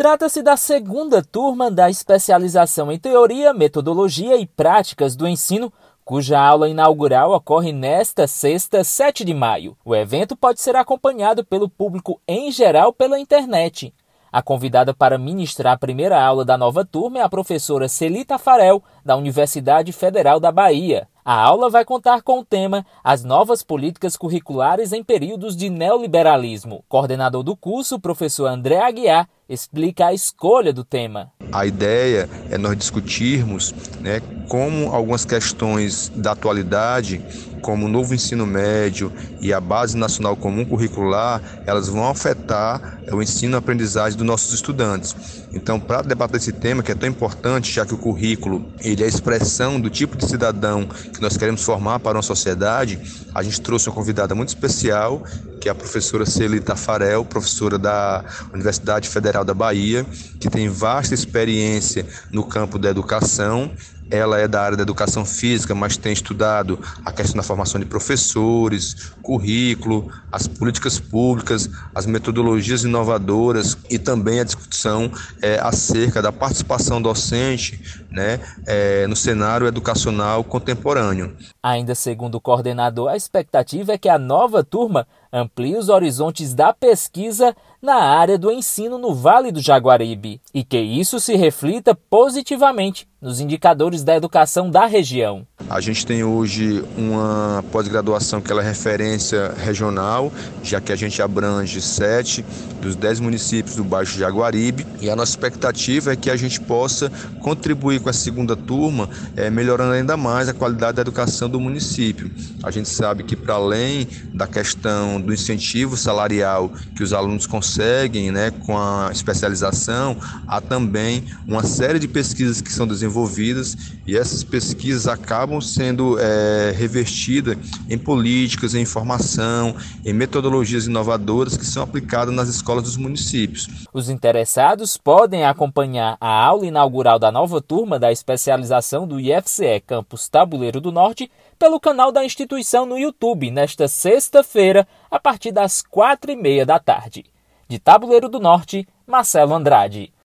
Trata-se da segunda turma da especialização em Teoria, Metodologia e Práticas do Ensino, cuja aula inaugural ocorre nesta sexta, 7 de maio. O evento pode ser acompanhado pelo público em geral pela internet. A convidada para ministrar a primeira aula da nova turma é a professora Celita Farel, da Universidade Federal da Bahia. A aula vai contar com o tema As novas políticas curriculares em períodos de neoliberalismo. Coordenador do curso, professor André Aguiar, explica a escolha do tema. A ideia é nós discutirmos né, como algumas questões da atualidade, como o novo ensino médio e a Base Nacional Comum Curricular, elas vão afetar o ensino e aprendizagem dos nossos estudantes. Então, para debater esse tema, que é tão importante, já que o currículo ele é a expressão do tipo de cidadão que nós queremos formar para uma sociedade, a gente trouxe uma convidada muito especial, que é a professora Celita Farel, professora da Universidade Federal da Bahia, que tem vasta experiência no campo da educação ela é da área da educação física, mas tem estudado a questão da formação de professores, currículo, as políticas públicas, as metodologias inovadoras e também a discussão é, acerca da participação docente né, é, no cenário educacional contemporâneo. Ainda segundo o coordenador, a expectativa é que a nova turma amplie os horizontes da pesquisa na área do ensino no Vale do Jaguaribe e que isso se reflita positivamente nos indicadores da educação da região. A gente tem hoje uma pós-graduação que ela é referência regional, já que a gente abrange sete dos dez municípios do Baixo Jaguaribe e a nossa expectativa é que a gente possa contribuir com a segunda turma, é, melhorando ainda mais a qualidade da educação do município. A gente sabe que para além da questão do incentivo salarial que os alunos conseguem, né, com a especialização, há também uma série de pesquisas que são desenvolvidas e essas pesquisas acabam sendo é, em políticas, em informação, em metodologias inovadoras que são aplicadas nas escolas dos municípios. Os interessados podem acompanhar a aula inaugural da nova turma da especialização do IFCE Campus Tabuleiro do Norte pelo canal da instituição no YouTube nesta sexta-feira, a partir das quatro e meia da tarde. De Tabuleiro do Norte, Marcelo Andrade.